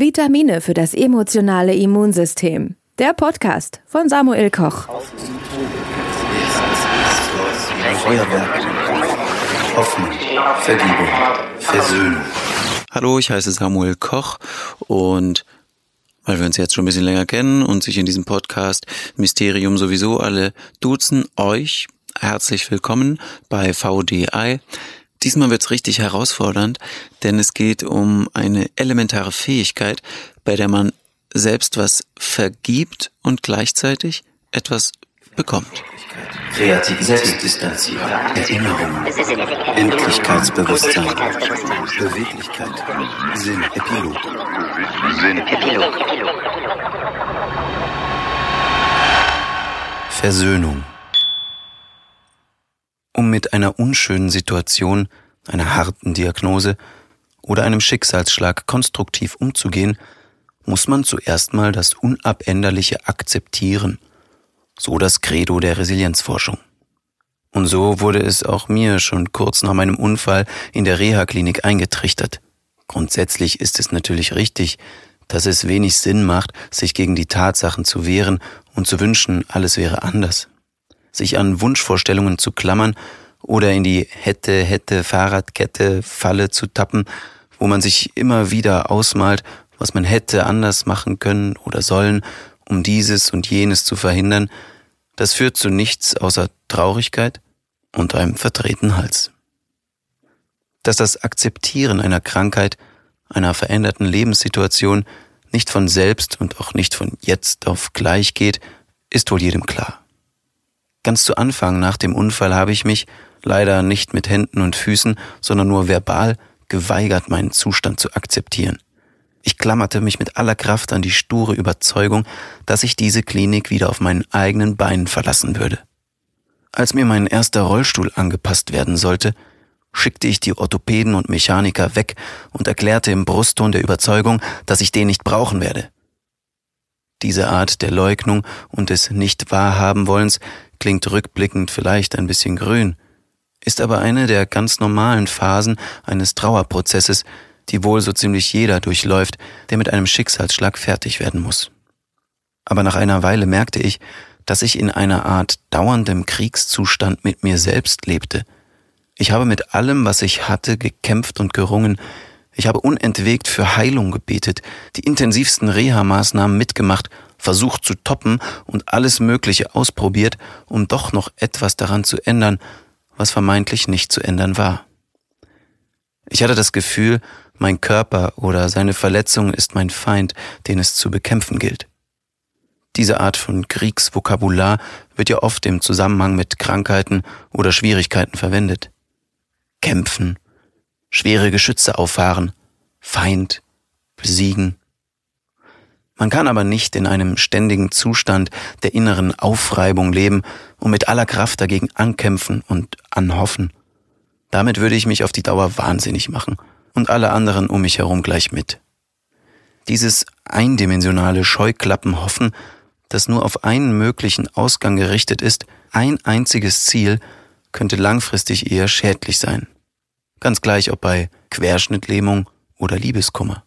Vitamine für das emotionale Immunsystem. Der Podcast von Samuel Koch. Feuerwerk, Hoffnung, Vergebung, Versöhnung. Hallo, ich heiße Samuel Koch und weil wir uns jetzt schon ein bisschen länger kennen und sich in diesem Podcast Mysterium sowieso alle duzen, euch herzlich willkommen bei VDI. Diesmal wird's richtig herausfordernd, denn es geht um eine elementare Fähigkeit, bei der man selbst was vergibt und gleichzeitig etwas bekommt. Kreative Selbstdistanzierung, Erinnerung, Endlichkeitsbewusstsein, Beweglichkeit, Sinn, Epilog. Sinn, Epilog. Versöhnung. Einer unschönen Situation, einer harten Diagnose oder einem Schicksalsschlag konstruktiv umzugehen, muss man zuerst mal das Unabänderliche akzeptieren. So das Credo der Resilienzforschung. Und so wurde es auch mir schon kurz nach meinem Unfall in der Reha-Klinik eingetrichtert. Grundsätzlich ist es natürlich richtig, dass es wenig Sinn macht, sich gegen die Tatsachen zu wehren und zu wünschen, alles wäre anders sich an Wunschvorstellungen zu klammern oder in die hätte, hätte Fahrradkette Falle zu tappen, wo man sich immer wieder ausmalt, was man hätte anders machen können oder sollen, um dieses und jenes zu verhindern, das führt zu nichts außer Traurigkeit und einem verdrehten Hals. Dass das Akzeptieren einer Krankheit, einer veränderten Lebenssituation nicht von selbst und auch nicht von jetzt auf gleich geht, ist wohl jedem klar. Ganz zu Anfang nach dem Unfall habe ich mich, leider nicht mit Händen und Füßen, sondern nur verbal, geweigert, meinen Zustand zu akzeptieren. Ich klammerte mich mit aller Kraft an die sture Überzeugung, dass ich diese Klinik wieder auf meinen eigenen Beinen verlassen würde. Als mir mein erster Rollstuhl angepasst werden sollte, schickte ich die Orthopäden und Mechaniker weg und erklärte im Brustton der Überzeugung, dass ich den nicht brauchen werde. Diese Art der Leugnung und des Nicht-Wahrhaben-Wollens klingt rückblickend vielleicht ein bisschen grün, ist aber eine der ganz normalen Phasen eines Trauerprozesses, die wohl so ziemlich jeder durchläuft, der mit einem Schicksalsschlag fertig werden muss. Aber nach einer Weile merkte ich, dass ich in einer Art dauerndem Kriegszustand mit mir selbst lebte. Ich habe mit allem, was ich hatte, gekämpft und gerungen. Ich habe unentwegt für Heilung gebetet, die intensivsten Reha-Maßnahmen mitgemacht versucht zu toppen und alles Mögliche ausprobiert, um doch noch etwas daran zu ändern, was vermeintlich nicht zu ändern war. Ich hatte das Gefühl, mein Körper oder seine Verletzung ist mein Feind, den es zu bekämpfen gilt. Diese Art von Kriegsvokabular wird ja oft im Zusammenhang mit Krankheiten oder Schwierigkeiten verwendet. Kämpfen, schwere Geschütze auffahren, Feind, besiegen, man kann aber nicht in einem ständigen Zustand der inneren Aufreibung leben und mit aller Kraft dagegen ankämpfen und anhoffen. Damit würde ich mich auf die Dauer wahnsinnig machen und alle anderen um mich herum gleich mit. Dieses eindimensionale Scheuklappenhoffen, das nur auf einen möglichen Ausgang gerichtet ist, ein einziges Ziel, könnte langfristig eher schädlich sein. Ganz gleich ob bei Querschnittlähmung oder Liebeskummer.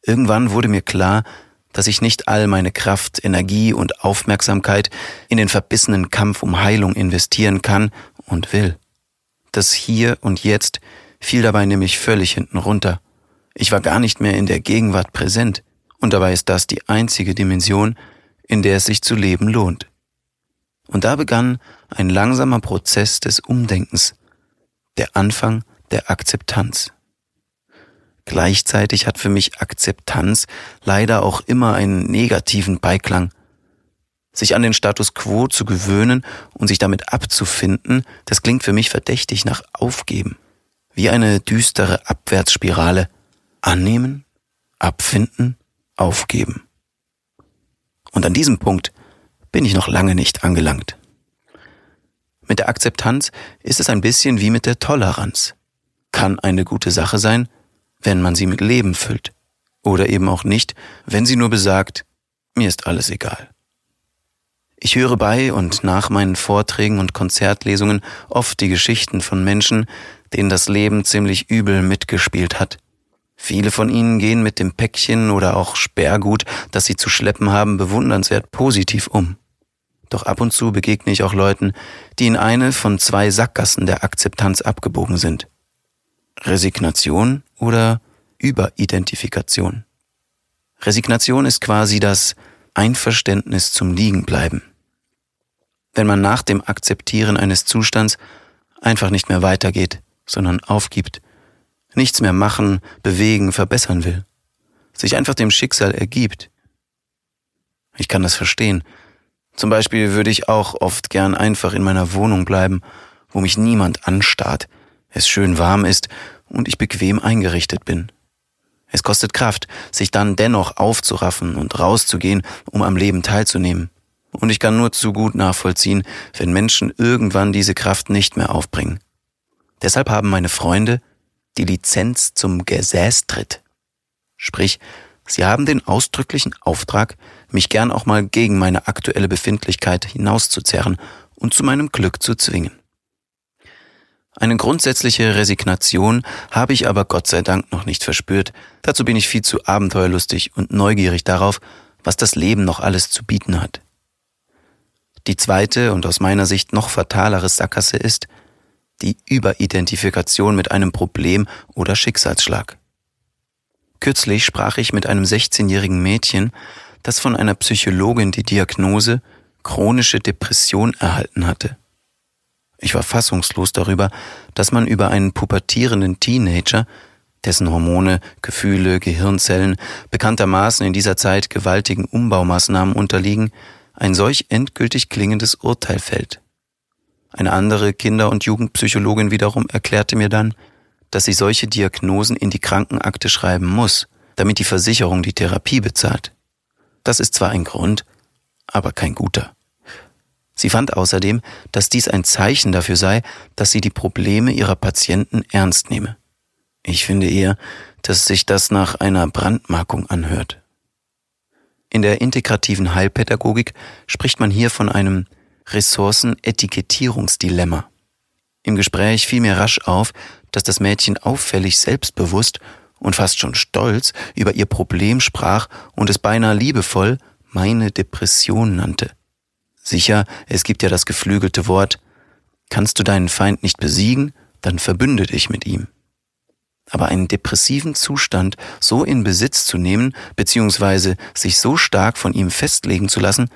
Irgendwann wurde mir klar, dass ich nicht all meine Kraft, Energie und Aufmerksamkeit in den verbissenen Kampf um Heilung investieren kann und will. Das Hier und Jetzt fiel dabei nämlich völlig hinten runter. Ich war gar nicht mehr in der Gegenwart präsent, und dabei ist das die einzige Dimension, in der es sich zu leben lohnt. Und da begann ein langsamer Prozess des Umdenkens, der Anfang der Akzeptanz. Gleichzeitig hat für mich Akzeptanz leider auch immer einen negativen Beiklang. Sich an den Status quo zu gewöhnen und sich damit abzufinden, das klingt für mich verdächtig nach Aufgeben. Wie eine düstere Abwärtsspirale. Annehmen, abfinden, aufgeben. Und an diesem Punkt bin ich noch lange nicht angelangt. Mit der Akzeptanz ist es ein bisschen wie mit der Toleranz. Kann eine gute Sache sein, wenn man sie mit Leben füllt. Oder eben auch nicht, wenn sie nur besagt, mir ist alles egal. Ich höre bei und nach meinen Vorträgen und Konzertlesungen oft die Geschichten von Menschen, denen das Leben ziemlich übel mitgespielt hat. Viele von ihnen gehen mit dem Päckchen oder auch Sperrgut, das sie zu schleppen haben, bewundernswert positiv um. Doch ab und zu begegne ich auch Leuten, die in eine von zwei Sackgassen der Akzeptanz abgebogen sind. Resignation oder Überidentifikation. Resignation ist quasi das Einverständnis zum Liegenbleiben. Wenn man nach dem Akzeptieren eines Zustands einfach nicht mehr weitergeht, sondern aufgibt, nichts mehr machen, bewegen, verbessern will, sich einfach dem Schicksal ergibt. Ich kann das verstehen. Zum Beispiel würde ich auch oft gern einfach in meiner Wohnung bleiben, wo mich niemand anstarrt, es schön warm ist und ich bequem eingerichtet bin. Es kostet Kraft, sich dann dennoch aufzuraffen und rauszugehen, um am Leben teilzunehmen. Und ich kann nur zu gut nachvollziehen, wenn Menschen irgendwann diese Kraft nicht mehr aufbringen. Deshalb haben meine Freunde die Lizenz zum Gesäßtritt. Sprich, sie haben den ausdrücklichen Auftrag, mich gern auch mal gegen meine aktuelle Befindlichkeit hinauszuzerren und zu meinem Glück zu zwingen. Eine grundsätzliche Resignation habe ich aber Gott sei Dank noch nicht verspürt. Dazu bin ich viel zu abenteuerlustig und neugierig darauf, was das Leben noch alles zu bieten hat. Die zweite und aus meiner Sicht noch fatalere Sackgasse ist die Überidentifikation mit einem Problem oder Schicksalsschlag. Kürzlich sprach ich mit einem 16-jährigen Mädchen, das von einer Psychologin die Diagnose chronische Depression erhalten hatte. Ich war fassungslos darüber, dass man über einen pubertierenden Teenager, dessen Hormone, Gefühle, Gehirnzellen bekanntermaßen in dieser Zeit gewaltigen Umbaumaßnahmen unterliegen, ein solch endgültig klingendes Urteil fällt. Eine andere Kinder- und Jugendpsychologin wiederum erklärte mir dann, dass sie solche Diagnosen in die Krankenakte schreiben muss, damit die Versicherung die Therapie bezahlt. Das ist zwar ein Grund, aber kein guter. Sie fand außerdem, dass dies ein Zeichen dafür sei, dass sie die Probleme ihrer Patienten ernst nehme. Ich finde eher, dass sich das nach einer Brandmarkung anhört. In der integrativen Heilpädagogik spricht man hier von einem Ressourcenetikettierungsdilemma. Im Gespräch fiel mir rasch auf, dass das Mädchen auffällig selbstbewusst und fast schon stolz über ihr Problem sprach und es beinahe liebevoll meine Depression nannte. Sicher, es gibt ja das geflügelte Wort, kannst du deinen Feind nicht besiegen, dann verbünde dich mit ihm. Aber einen depressiven Zustand so in Besitz zu nehmen, beziehungsweise sich so stark von ihm festlegen zu lassen,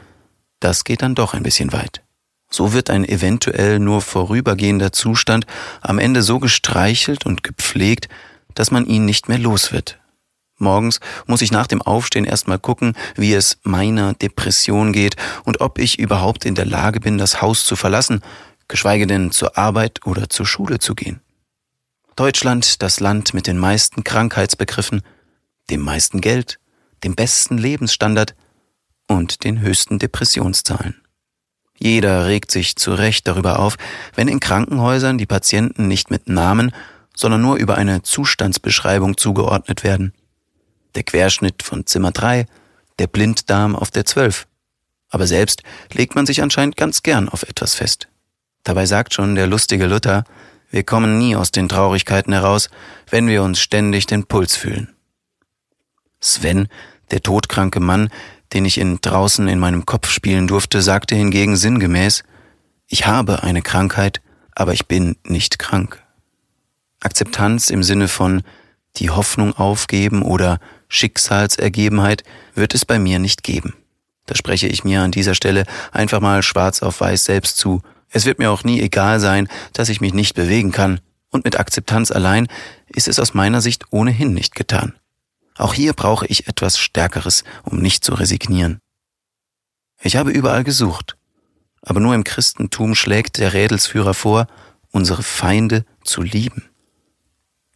das geht dann doch ein bisschen weit. So wird ein eventuell nur vorübergehender Zustand am Ende so gestreichelt und gepflegt, dass man ihn nicht mehr los wird. Morgens muss ich nach dem Aufstehen erstmal gucken, wie es meiner Depression geht und ob ich überhaupt in der Lage bin, das Haus zu verlassen, geschweige denn zur Arbeit oder zur Schule zu gehen. Deutschland, das Land mit den meisten Krankheitsbegriffen, dem meisten Geld, dem besten Lebensstandard und den höchsten Depressionszahlen. Jeder regt sich zu Recht darüber auf, wenn in Krankenhäusern die Patienten nicht mit Namen, sondern nur über eine Zustandsbeschreibung zugeordnet werden der Querschnitt von Zimmer 3, der Blinddarm auf der 12. Aber selbst legt man sich anscheinend ganz gern auf etwas fest. Dabei sagt schon der lustige Luther, wir kommen nie aus den Traurigkeiten heraus, wenn wir uns ständig den Puls fühlen. Sven, der todkranke Mann, den ich in draußen in meinem Kopf spielen durfte, sagte hingegen sinngemäß, ich habe eine Krankheit, aber ich bin nicht krank. Akzeptanz im Sinne von die Hoffnung aufgeben oder Schicksalsergebenheit wird es bei mir nicht geben. Da spreche ich mir an dieser Stelle einfach mal schwarz auf weiß selbst zu. Es wird mir auch nie egal sein, dass ich mich nicht bewegen kann. Und mit Akzeptanz allein ist es aus meiner Sicht ohnehin nicht getan. Auch hier brauche ich etwas Stärkeres, um nicht zu resignieren. Ich habe überall gesucht, aber nur im Christentum schlägt der Rädelsführer vor, unsere Feinde zu lieben.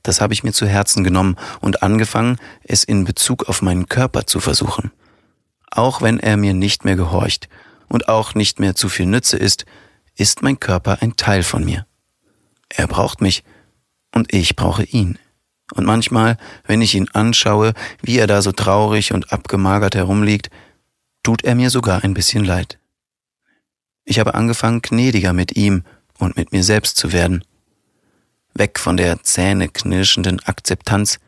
Das habe ich mir zu Herzen genommen und angefangen, es in Bezug auf meinen Körper zu versuchen. Auch wenn er mir nicht mehr gehorcht und auch nicht mehr zu viel Nütze ist, ist mein Körper ein Teil von mir. Er braucht mich und ich brauche ihn. Und manchmal, wenn ich ihn anschaue, wie er da so traurig und abgemagert herumliegt, tut er mir sogar ein bisschen leid. Ich habe angefangen, gnädiger mit ihm und mit mir selbst zu werden weg von der zähneknirschenden Akzeptanz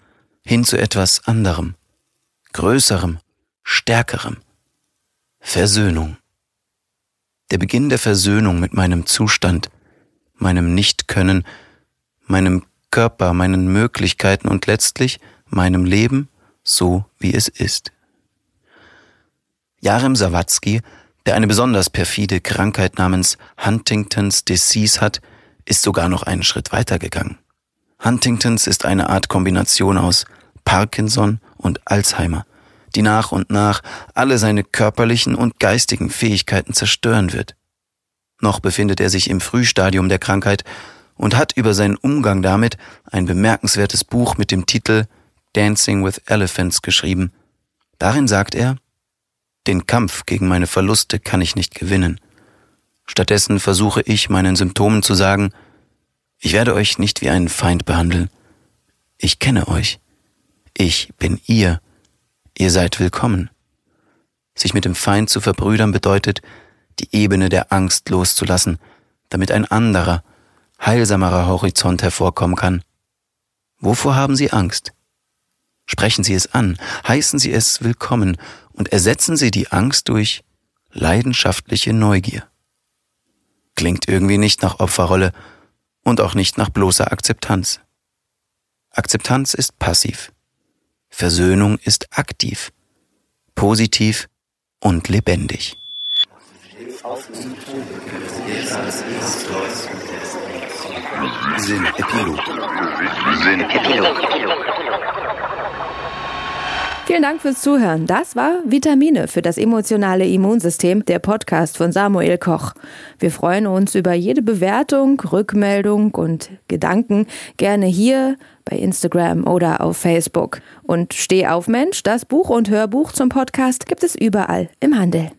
hin zu etwas anderem, größerem, stärkerem. Versöhnung. Der Beginn der Versöhnung mit meinem Zustand, meinem Nichtkönnen, meinem Körper, meinen Möglichkeiten und letztlich meinem Leben so, wie es ist. Jarem Sawatzki, der eine besonders perfide Krankheit namens Huntingtons Disease hat, ist sogar noch einen Schritt weiter gegangen. Huntingtons ist eine Art Kombination aus Parkinson und Alzheimer, die nach und nach alle seine körperlichen und geistigen Fähigkeiten zerstören wird. Noch befindet er sich im Frühstadium der Krankheit und hat über seinen Umgang damit ein bemerkenswertes Buch mit dem Titel Dancing with Elephants geschrieben. Darin sagt er, den Kampf gegen meine Verluste kann ich nicht gewinnen. Stattdessen versuche ich meinen Symptomen zu sagen, ich werde euch nicht wie einen Feind behandeln. Ich kenne euch. Ich bin ihr. Ihr seid willkommen. Sich mit dem Feind zu verbrüdern bedeutet, die Ebene der Angst loszulassen, damit ein anderer, heilsamerer Horizont hervorkommen kann. Wovor haben Sie Angst? Sprechen Sie es an, heißen Sie es willkommen und ersetzen Sie die Angst durch leidenschaftliche Neugier. Klingt irgendwie nicht nach Opferrolle und auch nicht nach bloßer Akzeptanz. Akzeptanz ist passiv. Versöhnung ist aktiv, positiv und lebendig. Sinn Epilog. Sinn Epilog. Vielen Dank fürs Zuhören. Das war Vitamine für das emotionale Immunsystem, der Podcast von Samuel Koch. Wir freuen uns über jede Bewertung, Rückmeldung und Gedanken gerne hier bei Instagram oder auf Facebook. Und Steh auf Mensch, das Buch und Hörbuch zum Podcast gibt es überall im Handel.